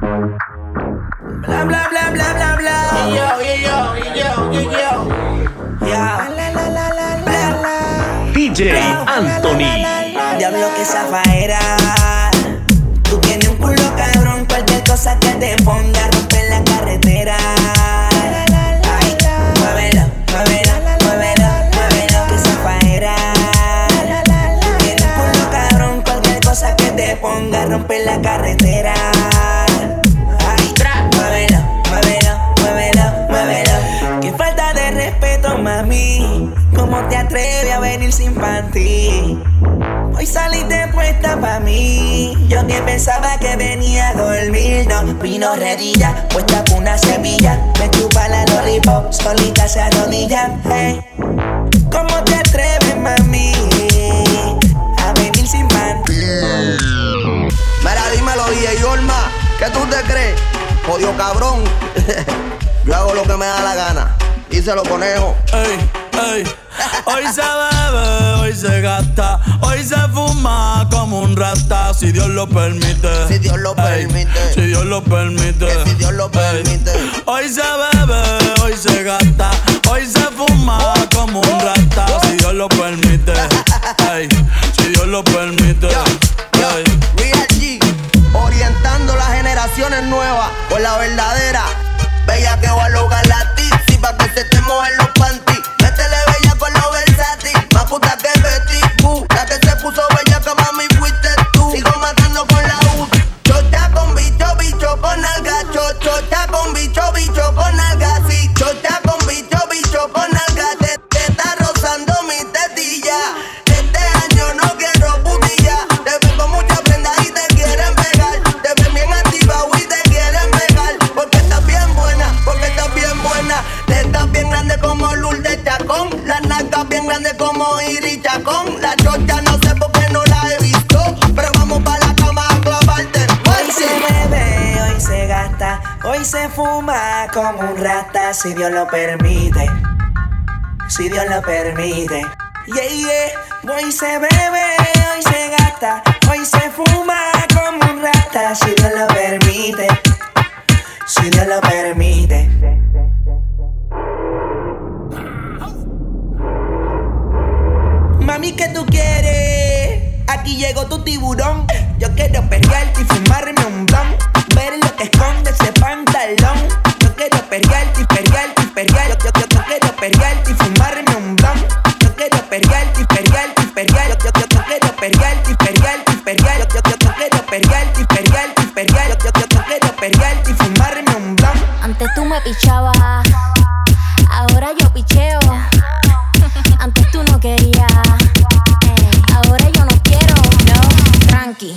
Bla bla bla bla bla bla. Yo, yo, yo, yo, yo. Ya. La la la la la la. DJ Anthony. Diablo que zafaera. Tú tienes un culo cabrón, cualquier cosa que te ponga romper la carretera. Ay, muévelo, muévelo, muévelo, muévelo, que zafaera. Tú tienes un culo cabrón, cualquier cosa que te ponga romper la carretera. Sin panty? Hoy saliste puesta pa' mí. Yo que pensaba que venía a dormir. No, vino redilla, puesta con una semilla. Me chupa la lollipop, solita se arrodilla. Hey. ¿Cómo te atreves, mami? A venir sin panty. Mira, dímelo, DJ Yorma, ¿qué tú te crees? Jodido cabrón. Yo hago lo que me da la gana. Díselo, conejo. Ey, ey. Hoy se bebe, hoy se gasta, hoy se fuma como un rata, si Dios lo permite. Si Dios lo Ey, permite. si Dios lo permite. Que si Dios lo Ey. permite. Hoy se bebe, hoy se gasta, hoy se fuma como un rata, si Dios lo permite. Ey, si Dios lo permite. Yo. Real G, orientando las generaciones nuevas con la verdadera.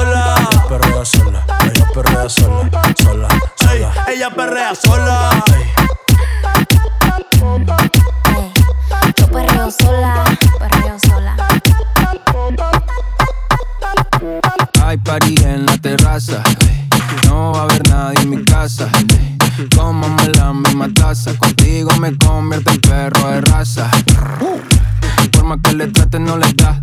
sola. Ella perrea sola. Ella perrea sola. Sola, sola. Ella perrea sola. Ey, Yo perreo sola, perreo sola. Hay party en la terraza. No va a haber nadie en mi casa. Comamos la misma taza. Contigo me convierto en perro de raza. Por más que le traten, no les da.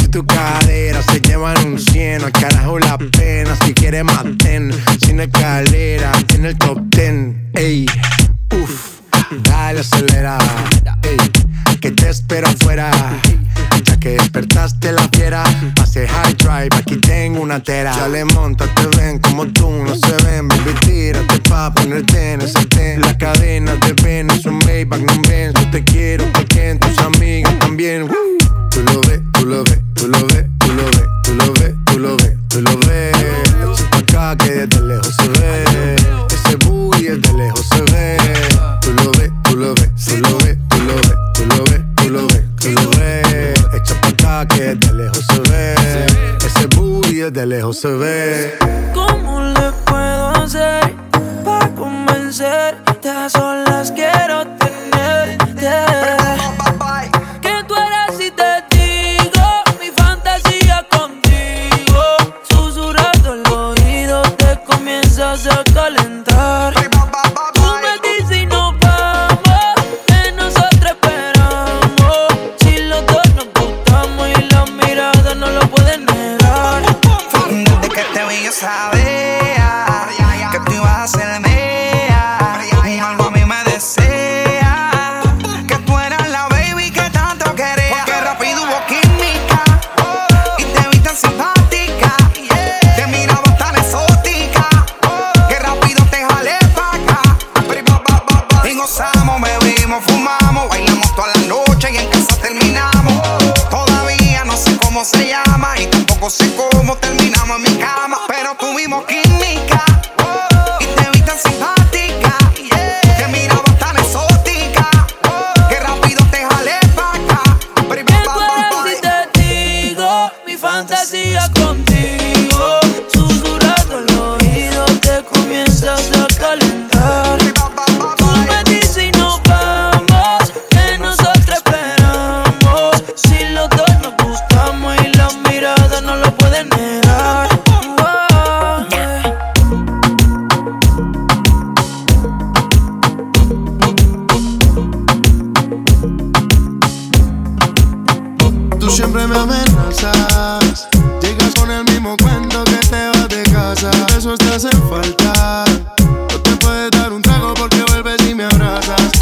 tu cadera se llevan un cien. Al carajo la pena, si quieres maten. Sin escalera, en el top ten. Ey, uff, dale acelera. Ey, que te espero afuera. Ya que despertaste la fiera, pase high drive, aquí tengo una tera. Ya le monta, te ven como tú, no se ven, baby, tírate pa' ponerte en ese ten. La cadena de ven, es un Maybach, no ven, yo te quiero, porque tus amigas también. Tú lo ves, tú lo ves, tú lo ves, tú lo ves, tú lo ves, tú lo ves, tú lo ves. Echa pa' acá que desde lejos se ve. Ese booty desde lejos se ve. Tú lo ves, tú lo ves, tú lo ves, tú lo ves, tú lo ves, tú lo ves, tú lo ves. Echa pa' acá que desde lejos se ve. Ese booty desde lejos se ve. ¿Cómo le puedo hacer para convencerte? A solas quiero a calentar. Dices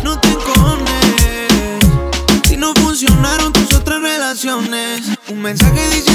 No te encones. Si no funcionaron tus otras relaciones. Un mensaje diciendo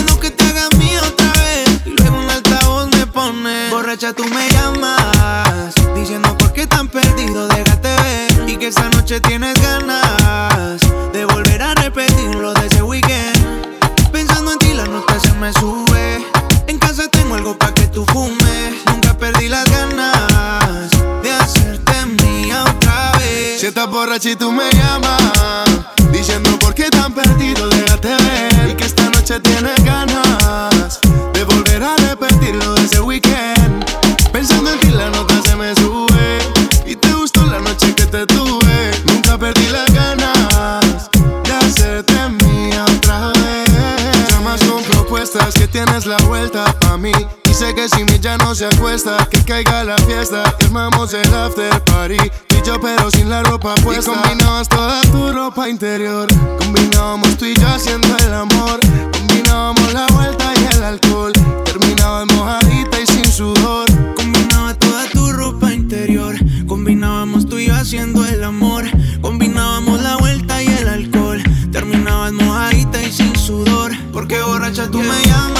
Armamos el after party. Tú y yo, pero sin la ropa puesta. Y combinabas toda tu ropa interior. Combinábamos tú y yo haciendo el amor. Combinábamos la vuelta y el alcohol. Terminabas mojadita y sin sudor. Combinaba toda tu ropa interior. Combinábamos tú y yo haciendo el amor. Combinábamos la vuelta y el alcohol. Terminabas mojadita y sin sudor. Porque borracha tú me llamas.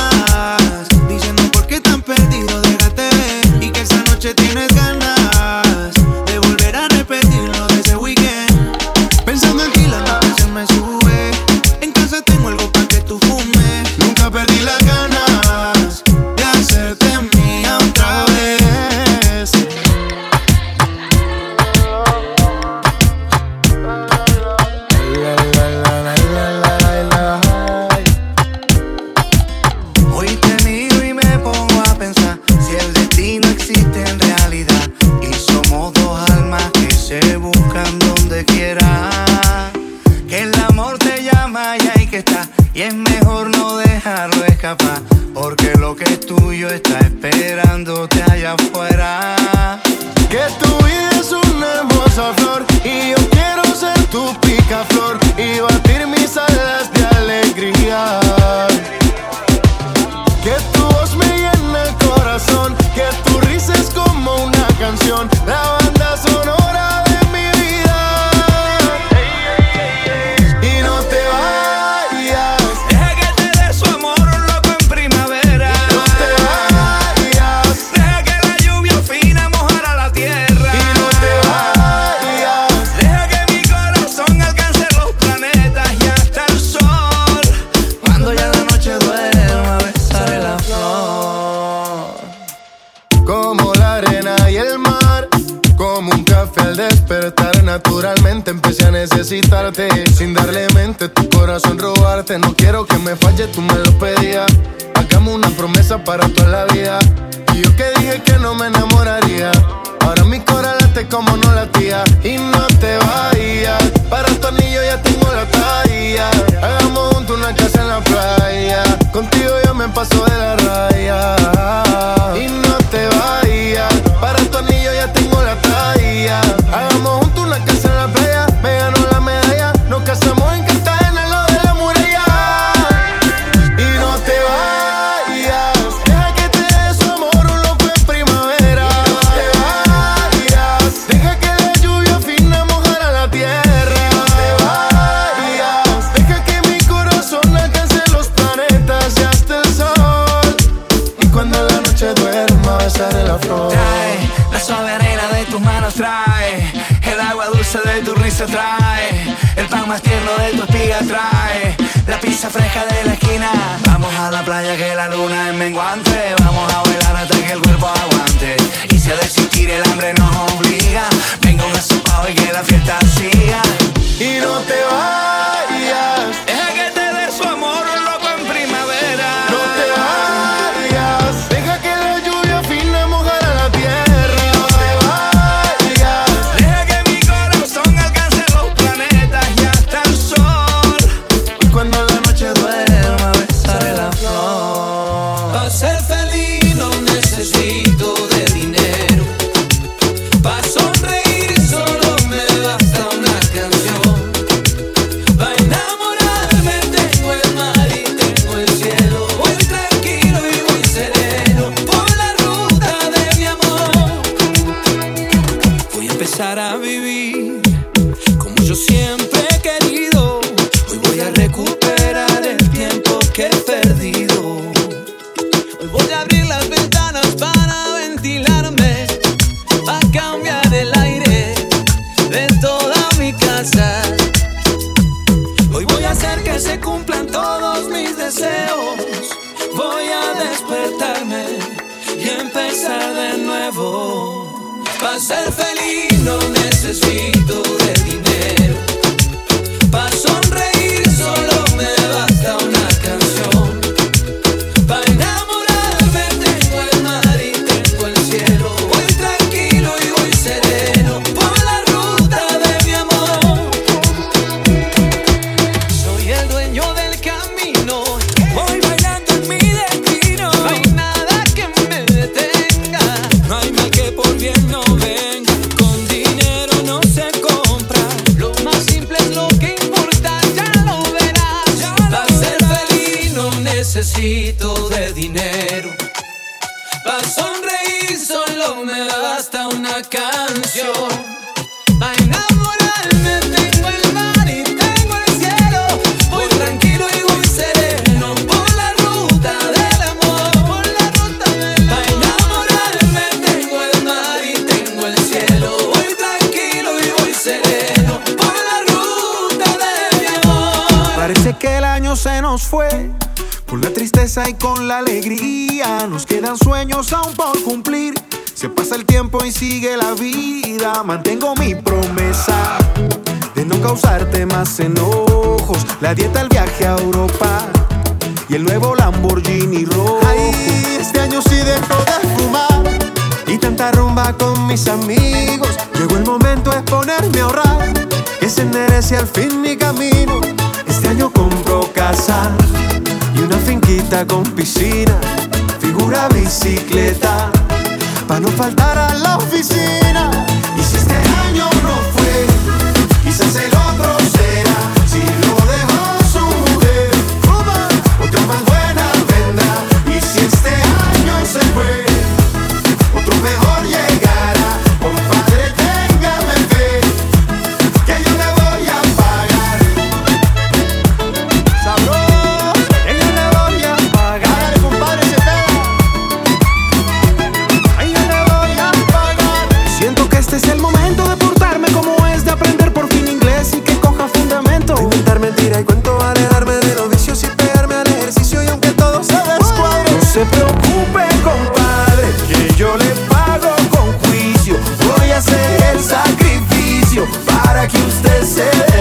tristeza y con la alegría. Nos quedan sueños aún por cumplir. Se pasa el tiempo y sigue la vida. Mantengo mi promesa de no causarte más enojos. La dieta, el viaje a Europa y el nuevo Lamborghini rojo. Ay, este año sí dejo de fumar y tanta rumba con mis amigos. Llegó el momento de ponerme a ahorrar, que se merece al fin mi camino. Este año compro casa con piscina, figura bicicleta, para no faltar a la oficina. Y si este año no preocupe, compadre, que yo le pago con juicio. Voy a hacer el sacrificio para que usted se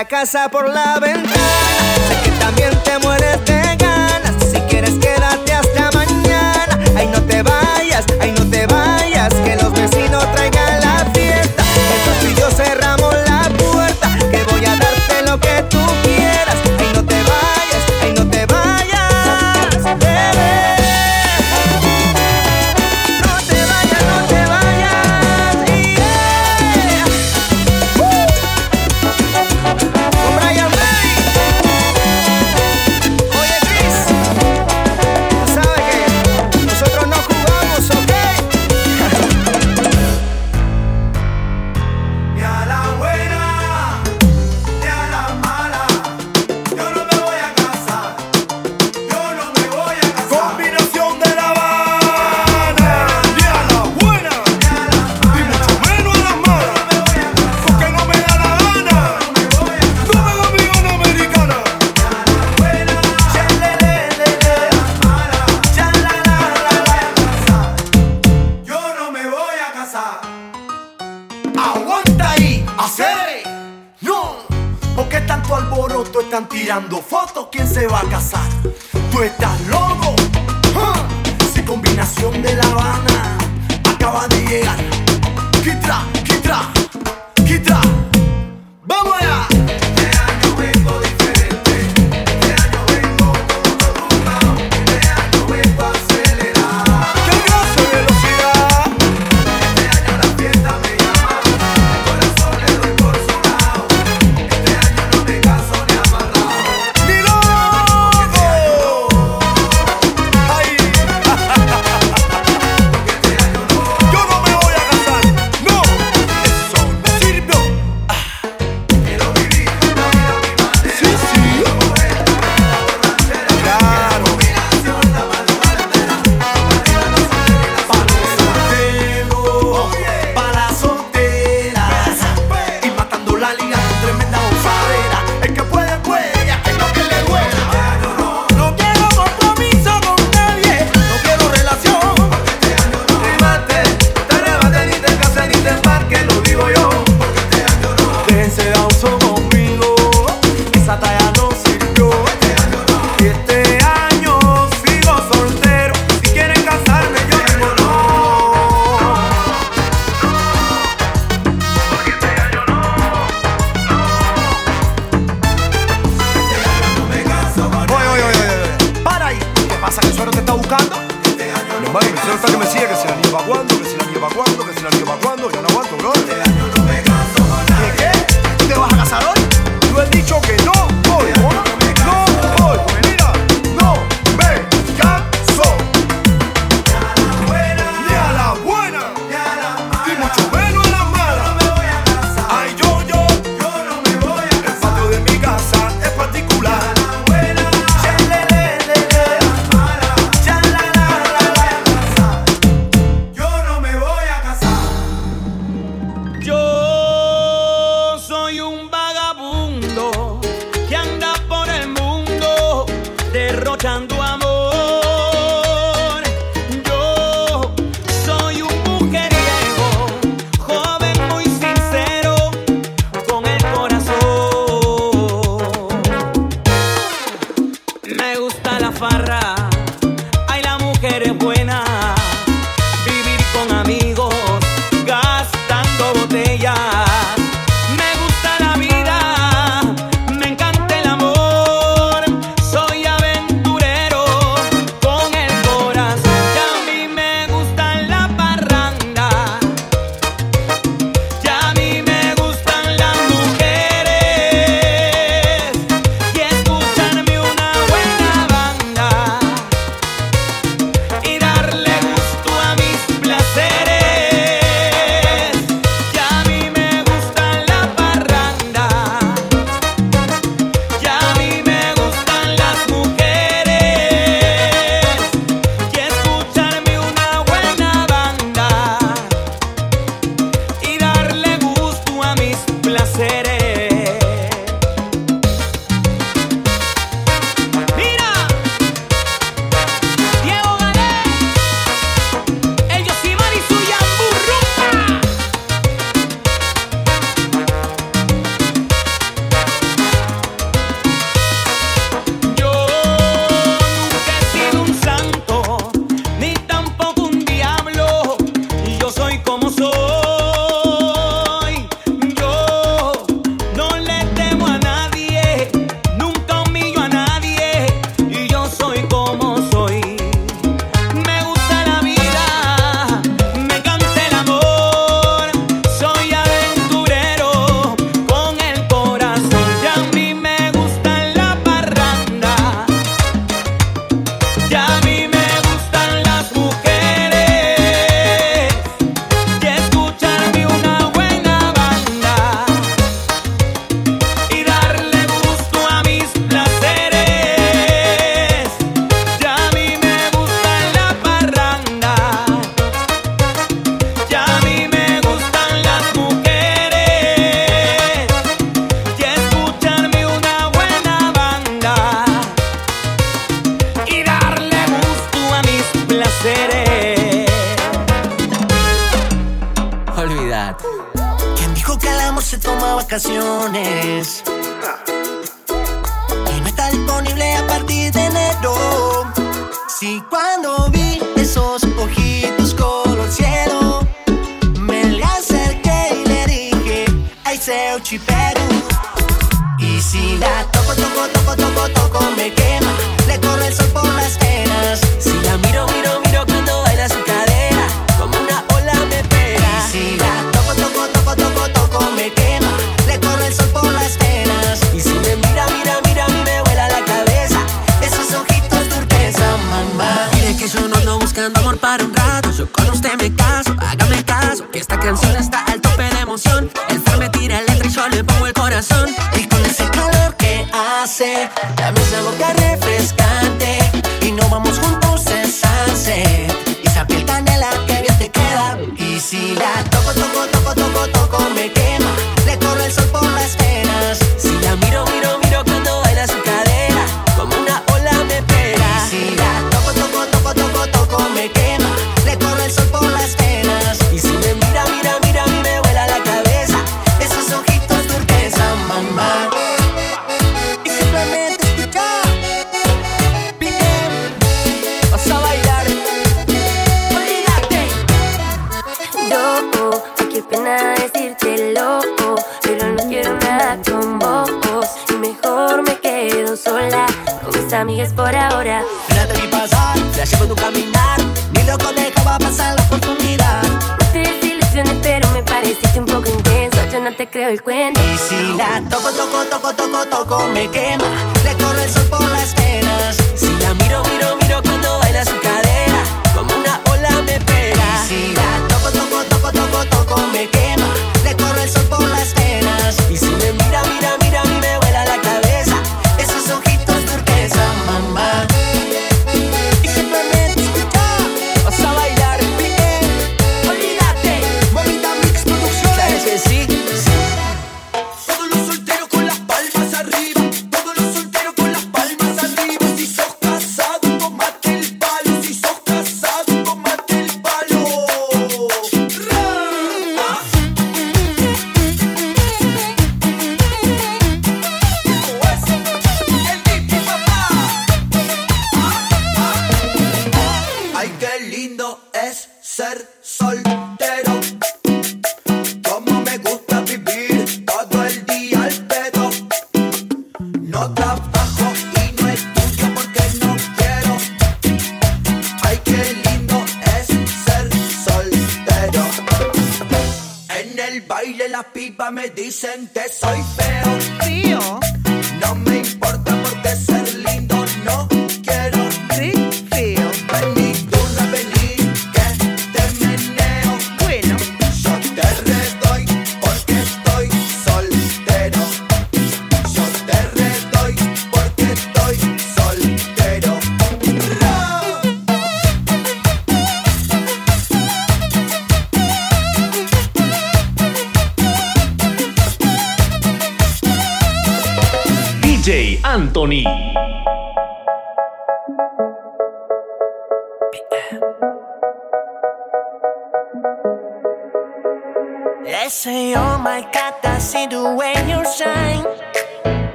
la casa por la ventana. Sé que también te mueres de ganas. Si quieres, quédate hasta mañana. Ay, no te vayas, ay, no te vayas.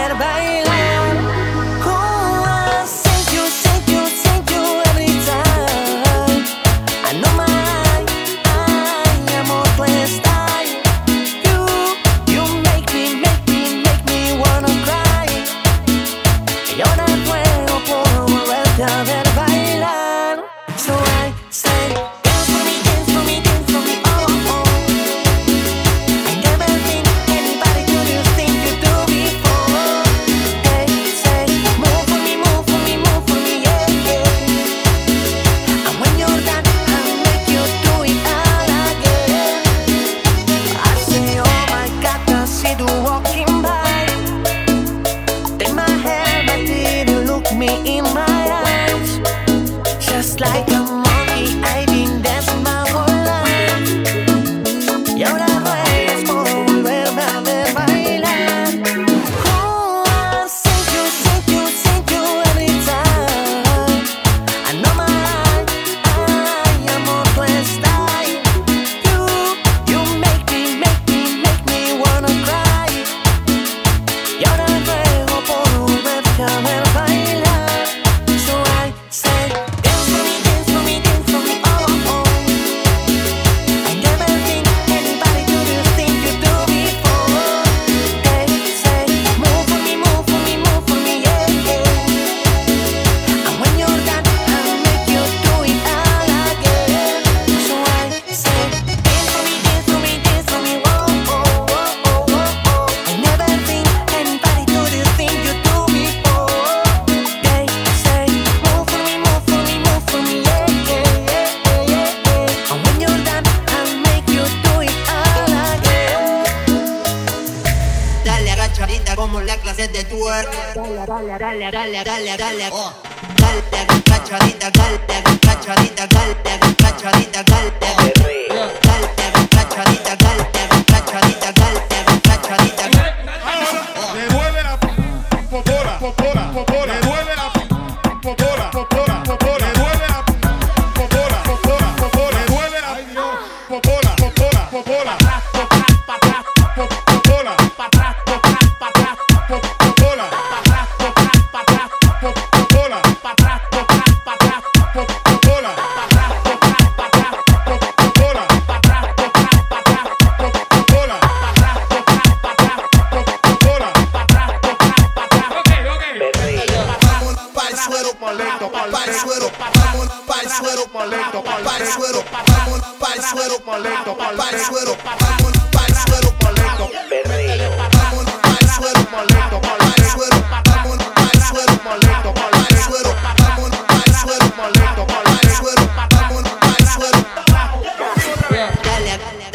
better by you.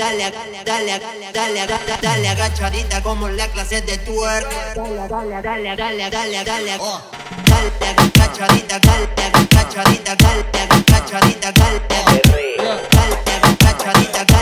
dale, dale, dale, dale, agachadita como la clase de twerk. Dale, dale, dale, dale, dale, dale. Oh. Dale, agachadita, dale, agachadita, dale, agachadita, dale. Dale, agachadita.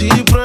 Si